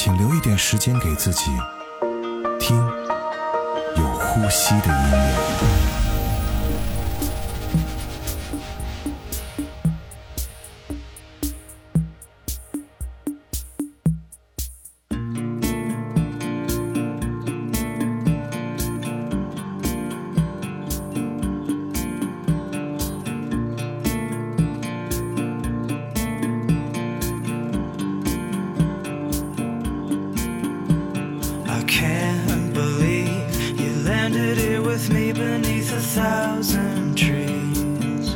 请留一点时间给自己，听有呼吸的音乐。can't believe you landed here with me beneath a thousand trees.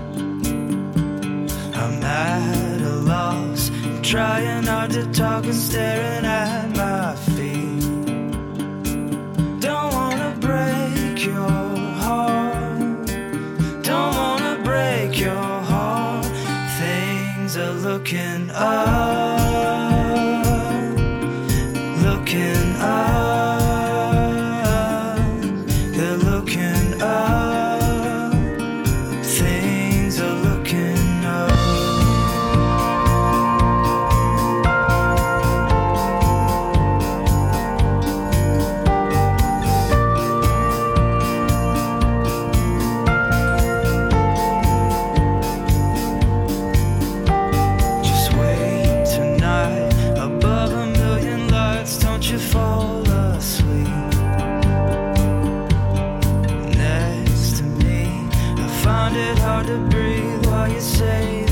I'm at a loss, I'm trying hard to talk and staring at my feet. Don't wanna break your heart, don't wanna break your heart. Things are looking up. find it hard to breathe while you say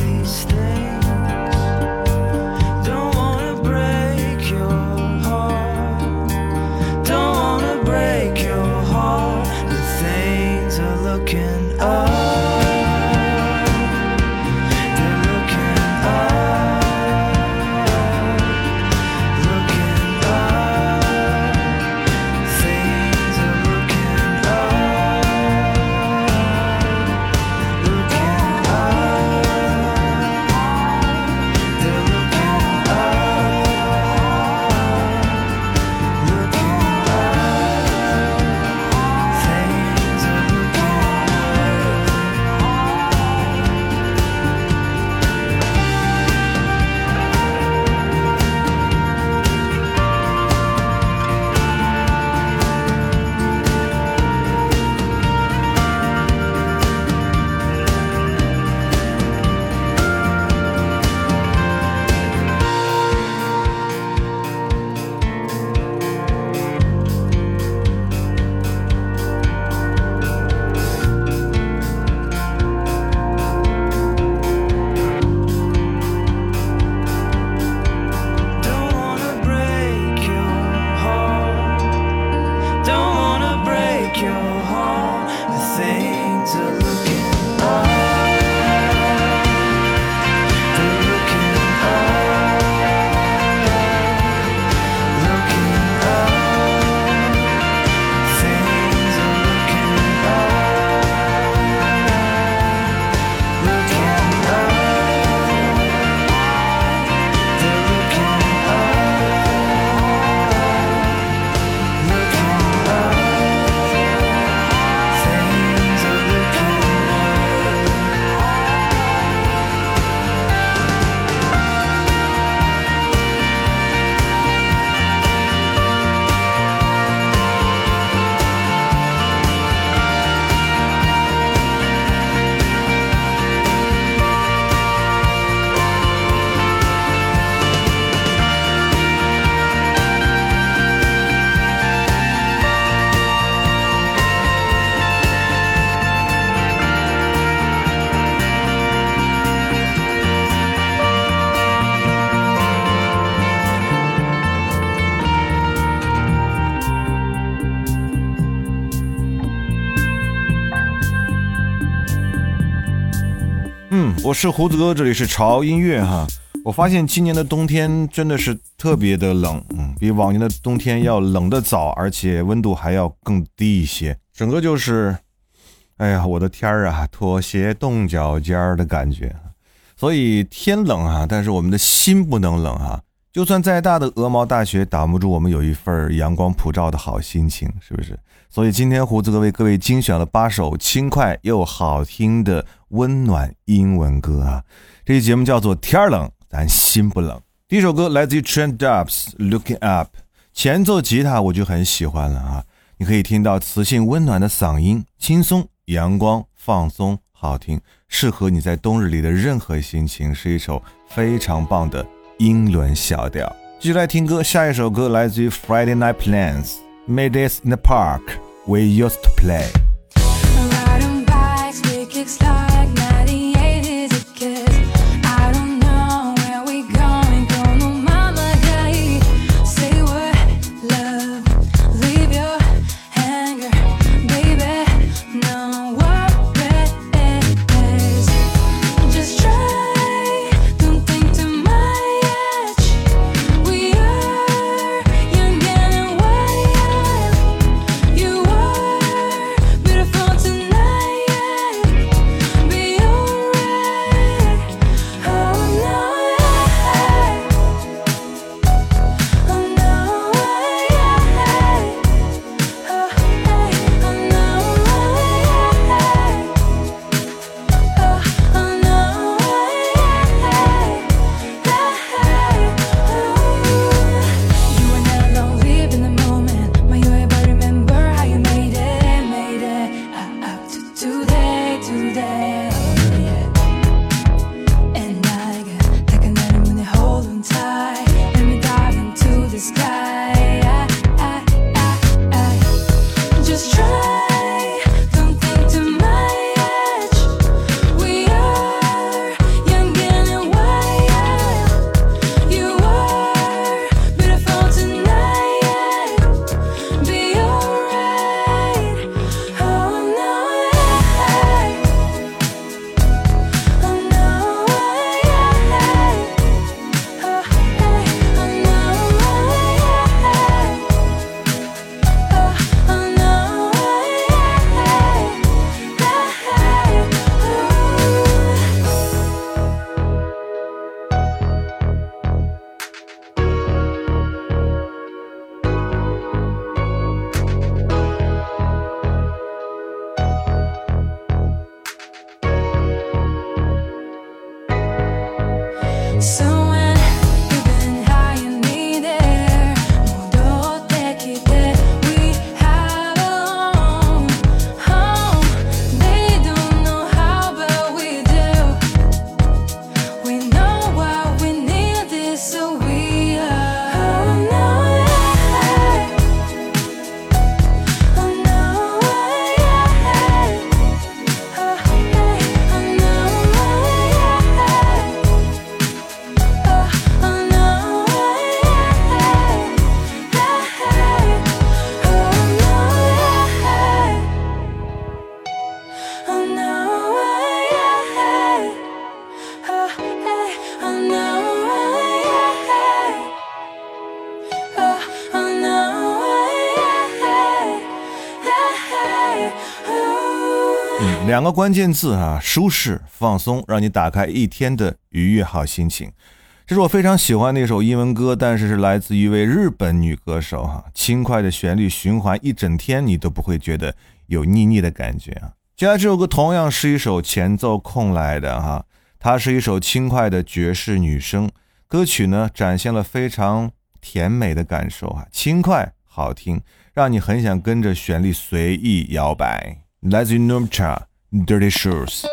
是胡子哥，这里是潮音乐哈。我发现今年的冬天真的是特别的冷，嗯，比往年的冬天要冷的早，而且温度还要更低一些。整个就是，哎呀，我的天儿啊，拖鞋冻脚尖儿的感觉。所以天冷啊，但是我们的心不能冷啊。就算再大的鹅毛大雪，挡不住我们有一份阳光普照的好心情，是不是？所以今天胡子哥为各位精选了八首轻快又好听的温暖英文歌啊。这期节目叫做《天冷咱心不冷》。第一首歌来自于 Trent Dubs，《Looking Up》，前奏吉他我就很喜欢了啊。你可以听到磁性温暖的嗓音，轻松、阳光、放松，好听，适合你在冬日里的任何心情，是一首非常棒的。英伦小调，继续来听歌。下一首歌来自于 Friday Night Plans，《Maydays in the Park》，We used to play。两个关键字啊，舒适、放松，让你打开一天的愉悦好心情。这是我非常喜欢的一首英文歌，但是是来自一位日本女歌手哈，轻快的旋律循环一整天，你都不会觉得有腻腻的感觉啊。接下来这首歌同样是一首前奏空来的哈，它是一首轻快的爵士女声歌曲呢，展现了非常甜美的感受啊，轻快好听，让你很想跟着旋律随意摇摆。来自于 Numcha。Dirty Shores.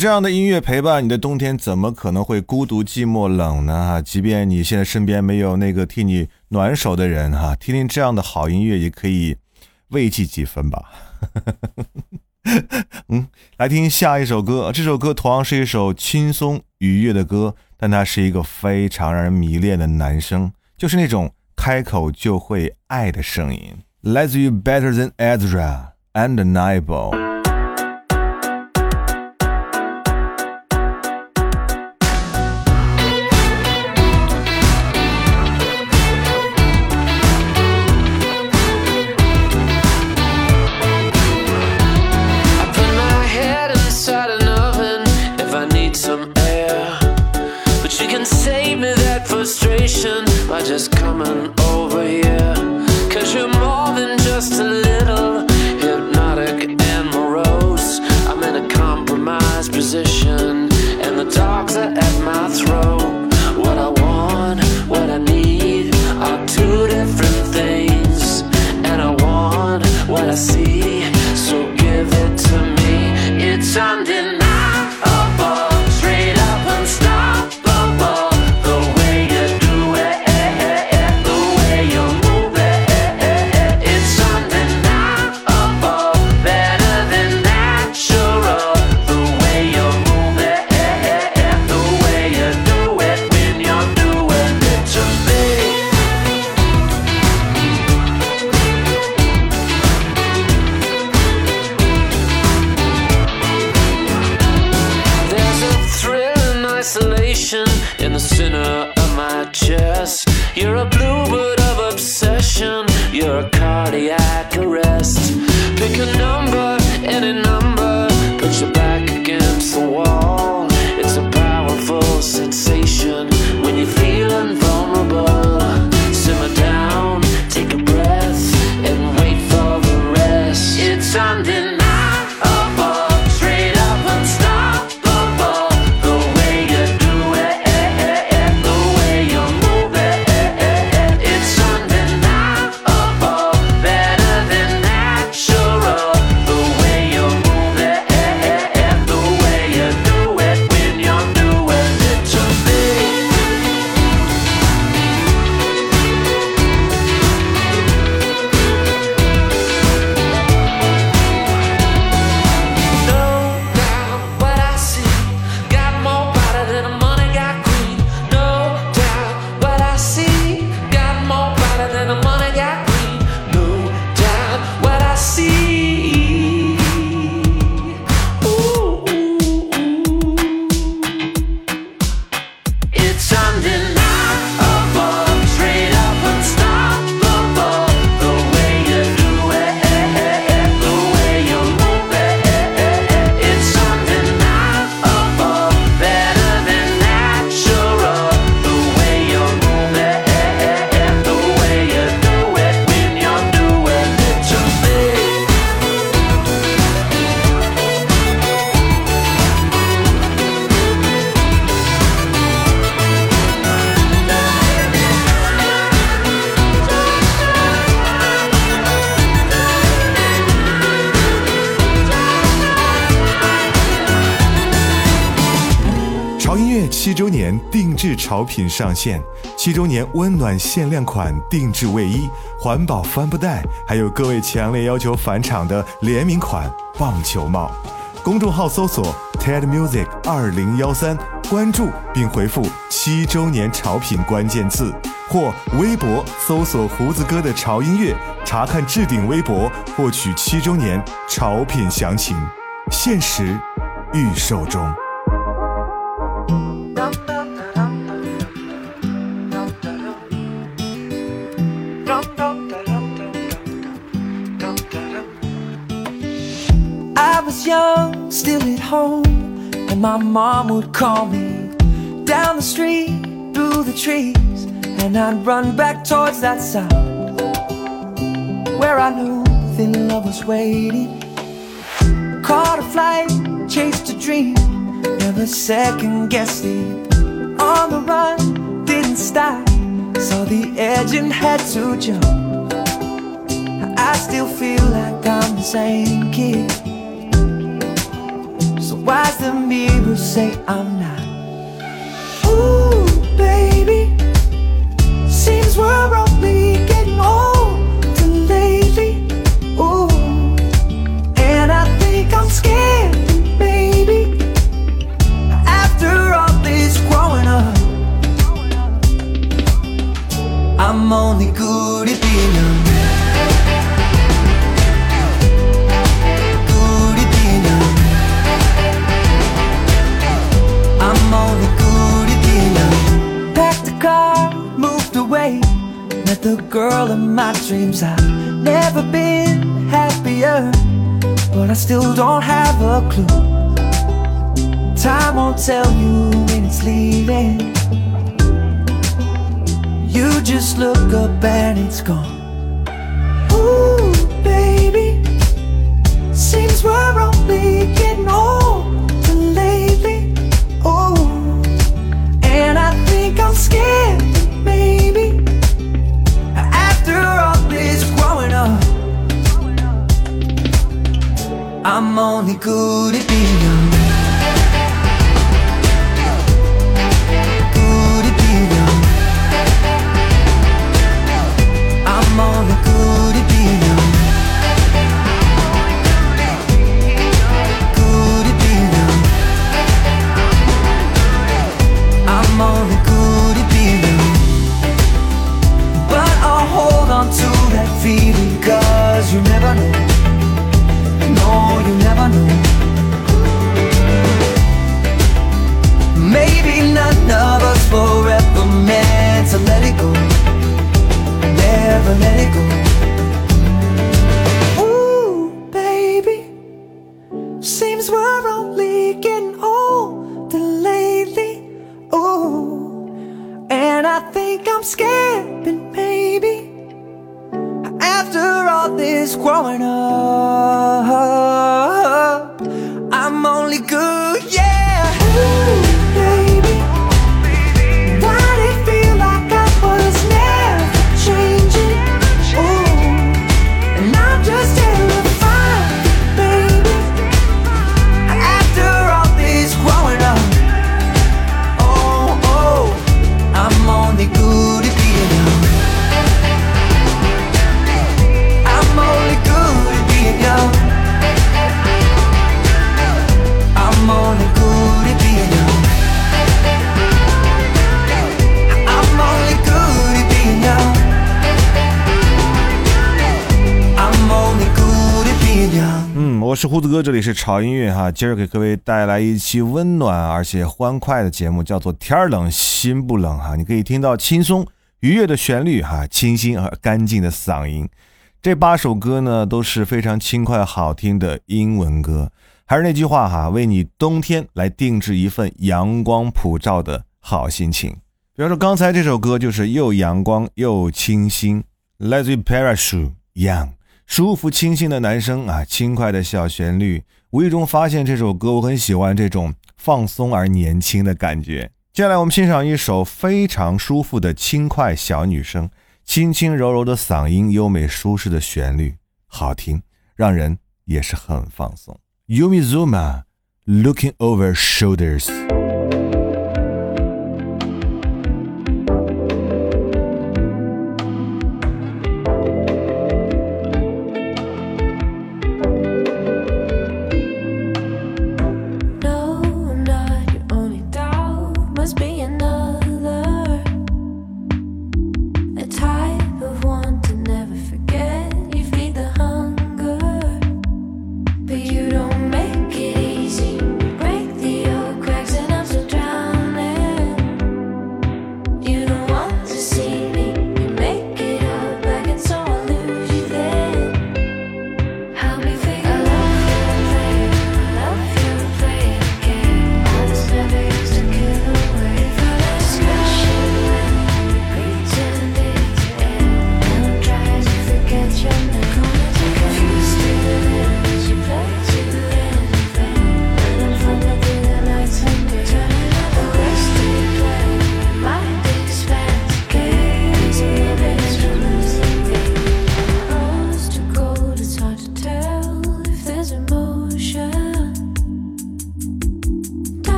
这样的音乐陪伴你的冬天，怎么可能会孤独寂寞冷呢？哈，即便你现在身边没有那个替你暖手的人，哈，听听这样的好音乐也可以慰藉几分吧。嗯，来听下一首歌，这首歌同样是一首轻松愉悦的歌，但它是一个非常让人迷恋的男声，就是那种开口就会爱的声音，来自于 Better Than Ezra and Nibo。七周年定制潮品上线，七周年温暖限量款定制卫衣、环保帆布袋，还有各位强烈要求返场的联名款棒球帽。公众号搜索 TED Music 二零幺三，关注并回复“七周年潮品”关键字，或微博搜索“胡子哥的潮音乐”，查看置顶微博，获取七周年潮品详情，限时预售中。Young, still at home, and my mom would call me down the street through the trees, and I'd run back towards that sound where I knew thin love was waiting. Caught a flight, chased a dream, never second guessed it. On the run, didn't stop, saw the edge and had to jump. I still feel like I'm the same kid wise than me who say I'm not. The girl of my dreams. I've never been happier, but I still don't have a clue. Time won't tell you when it's leaving. You just look up and it's gone. Ooh, baby, seems we're only getting older I'm scared, but maybe after all this growing up, 是胡子哥，这里是潮音乐哈。今儿给各位带来一期温暖而且欢快的节目，叫做《天儿冷心不冷》哈。你可以听到轻松愉悦的旋律哈，清新而干净的嗓音。这八首歌呢都是非常轻快好听的英文歌。还是那句话哈，为你冬天来定制一份阳光普照的好心情。比方说刚才这首歌就是又阳光又清新，来自于 Parachute Young。舒服清新的男生啊，轻快的小旋律，无意中发现这首歌，我很喜欢这种放松而年轻的感觉。接下来我们欣赏一首非常舒服的轻快小女声，轻轻柔柔的嗓音，优美舒适的旋律，好听，让人也是很放松。Yumi Zuma Looking Over Shoulders。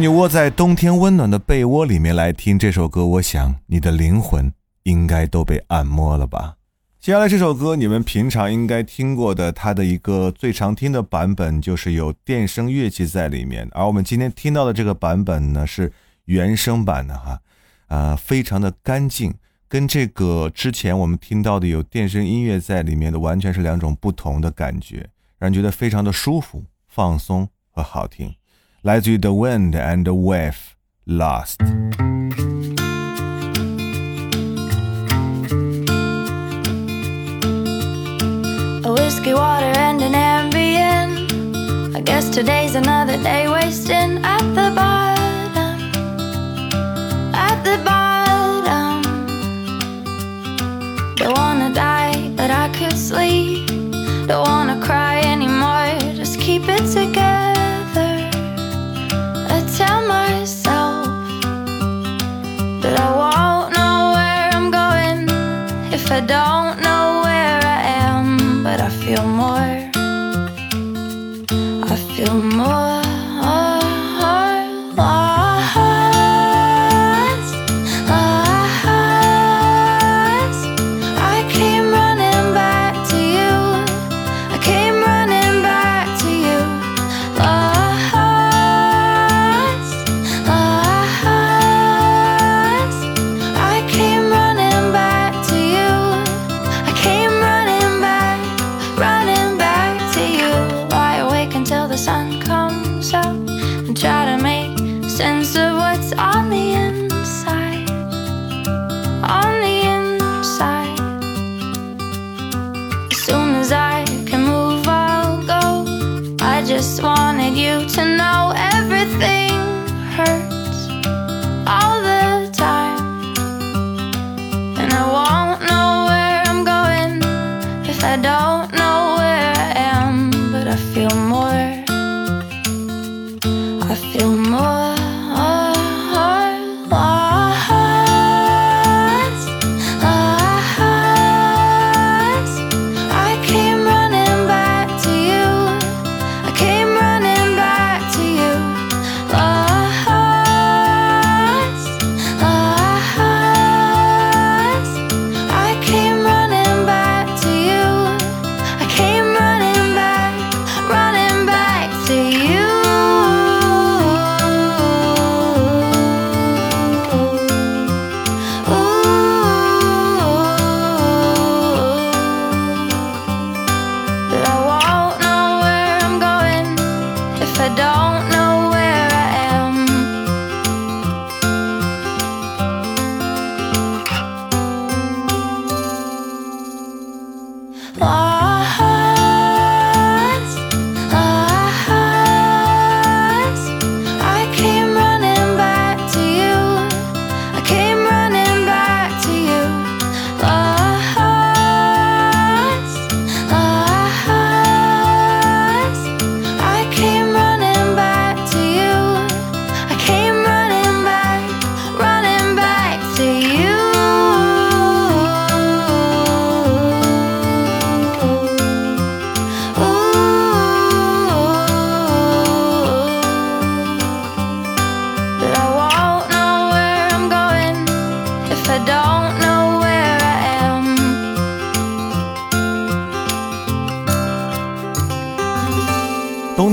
你窝在冬天温暖的被窝里面来听这首歌，我想你的灵魂应该都被按摩了吧。接下来这首歌你们平常应该听过的，它的一个最常听的版本就是有电声乐器在里面，而我们今天听到的这个版本呢是原声版的哈，啊、非常的干净，跟这个之前我们听到的有电声音乐在里面的完全是两种不同的感觉，让人觉得非常的舒服、放松和好听。来自于 The Wind and the Wave Lost。 A whiskey, water, and an Ambien. I guess today's another day wasting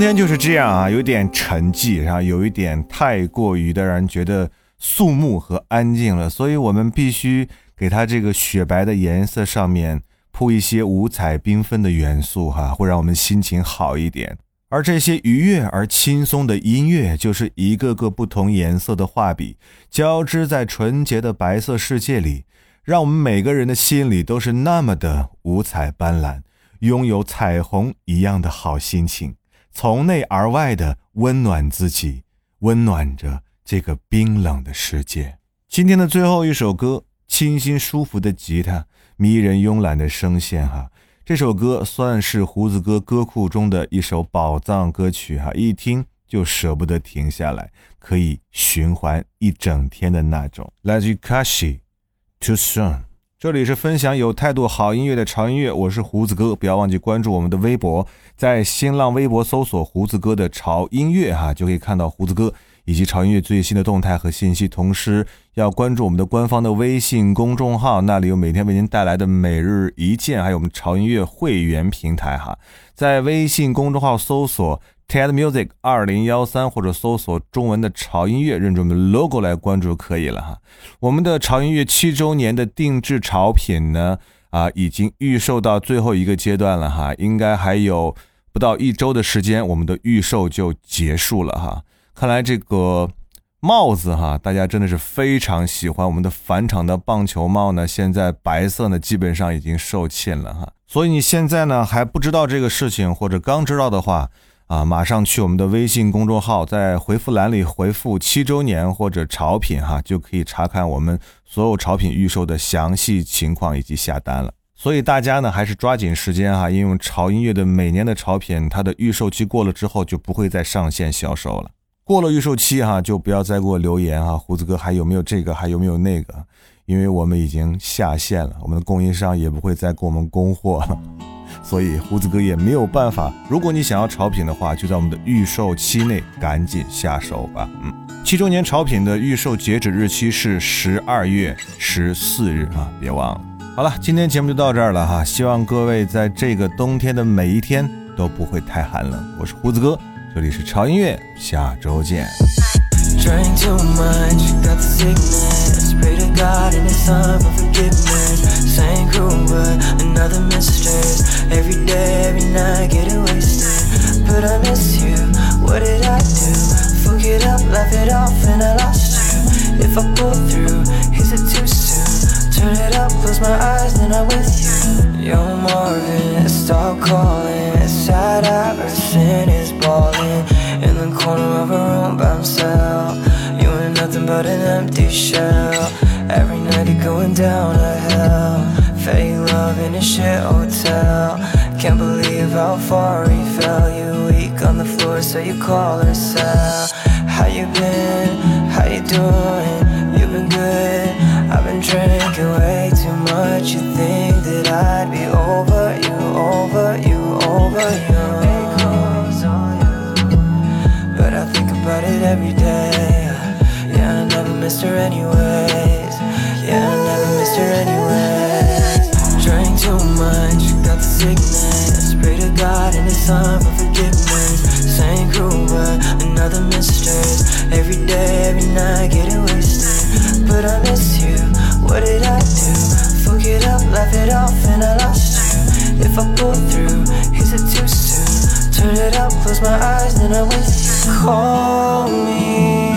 天就是这样啊，有点沉寂，然后有一点太过于的让人觉得肃穆和安静了，所以我们必须给它这个雪白的颜色上面铺一些五彩缤纷的元素哈，会让我们心情好一点。而这些愉悦而轻松的音乐，就是一个个不同颜色的画笔，交织在纯洁的白色世界里，让我们每个人的心里都是那么的五彩斑斓，拥有彩虹一样的好心情，从内而外的温暖自己，温暖着这个冰冷的世界。今天的最后一首歌，清新舒服的吉他，迷人慵懒的声线，哈。这首歌算是胡子哥歌库中的一首宝藏歌曲哈，一听就舍不得停下来，可以循环一整天的那种。来自于 Kashi，Too Soon。这里是分享有态度好音乐的潮音乐，我是胡子哥，不要忘记关注我们的微博，在新浪微博搜索胡子哥的潮音乐哈，就可以看到胡子哥。以及潮音乐最新的动态和信息，同时要关注我们的官方的微信公众号，那里有每天为您带来的每日一件，还有我们潮音乐会员平台哈。在微信公众号搜索 TED Music 二零幺三，或者搜索中文的潮音乐，认准我们 logo 来关注就可以了哈。我们的潮音乐七周年的定制潮品呢，啊，已经预售到最后一个阶段了哈，应该还有不到一周的时间，我们的预售就结束了哈。看来这个帽子哈，大家真的是非常喜欢。我们的返场的棒球帽呢，现在白色呢基本上已经售罄了哈。所以你现在呢还不知道这个事情，或者刚知道的话啊，马上去我们的微信公众号，在回复栏里回复七周年或者潮品哈，就可以查看我们所有潮品预售的详细情况以及下单了。所以大家呢还是抓紧时间哈，因为潮音乐的每年的潮品，它的预售期过了之后就不会再上线销售了。过了预售期哈，就不要再给我留言哈，胡子哥还有没有这个，还有没有那个？因为我们已经下线了，我们的供应商也不会再给我们供货了，所以胡子哥也没有办法。如果你想要潮品的话，就在我们的预售期内赶紧下手吧。嗯，七周年潮品的预售截止日期是十二月十四日啊，别忘了。好了，今天节目就到这儿了哈，希望各位在这个冬天的每一天都不会太寒冷。我是胡子哥。这里是潮音乐，下周见。Drank too much, got the sickness. Pray to God and it's time for forgiveness. Same crew, but another mistress. Every day, every night, getting wasted. But I miss you. What did I do? Fuck it up, laugh it off, and I lost you. If I pull through, is it too soon? Turn it up, close my eyes, then I'm with you. Yo, Marvin, stop calling. Sad Iverson is balling in the corner of a room by himself. You ain't nothing but an empty shell. Every night you're going down to hell. Fake love in a shit hotel. Can't believe how far he fell. You weak on the floor, so you call her cell. How you been? How you doing? You been good? I've been drinking way too much. You think that I'd be over you, over you, over you? About it every day. Yeah, I never missed her anyways. Yeah, I never missed her anyways. Drank too much, got the sickness. Pray to God and it's time for forgiveness. Same crew, another mistress. Every day, every night, getting wasted. But I miss you. What did I do? Fuck it up, laugh it off, and I lost you. If I pull through, is it too soon? Turn it up, close my eyes, then I'm with you. Call me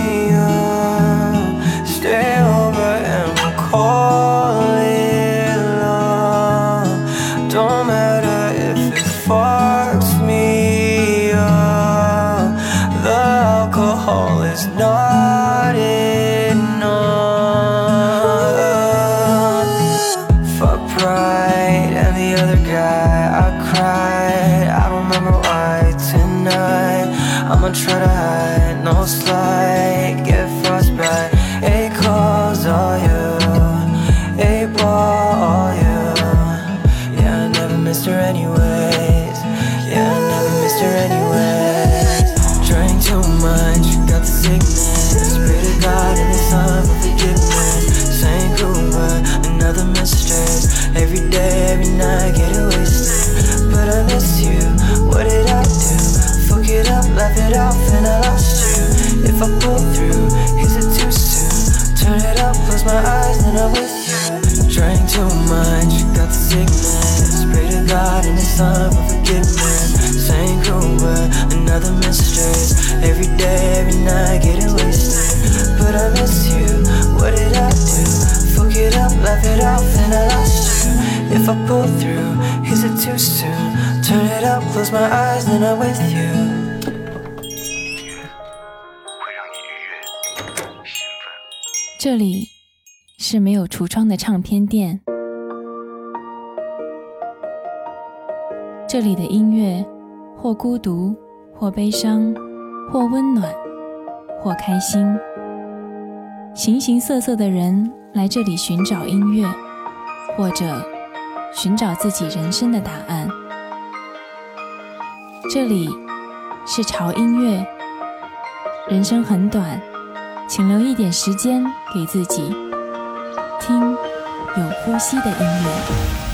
If I pull through, is it too soon? Turn it up, close my eyes, then I'm with you. 会让你愉悦、这里是没有橱窗的唱片店，这里的音乐或孤独，或悲伤，或温暖，或开心。形形色色的人来这里寻找音乐，或者寻找自己人生的答案。这里是潮音乐，人生很短。请留一点时间给自己，听有呼吸的音乐。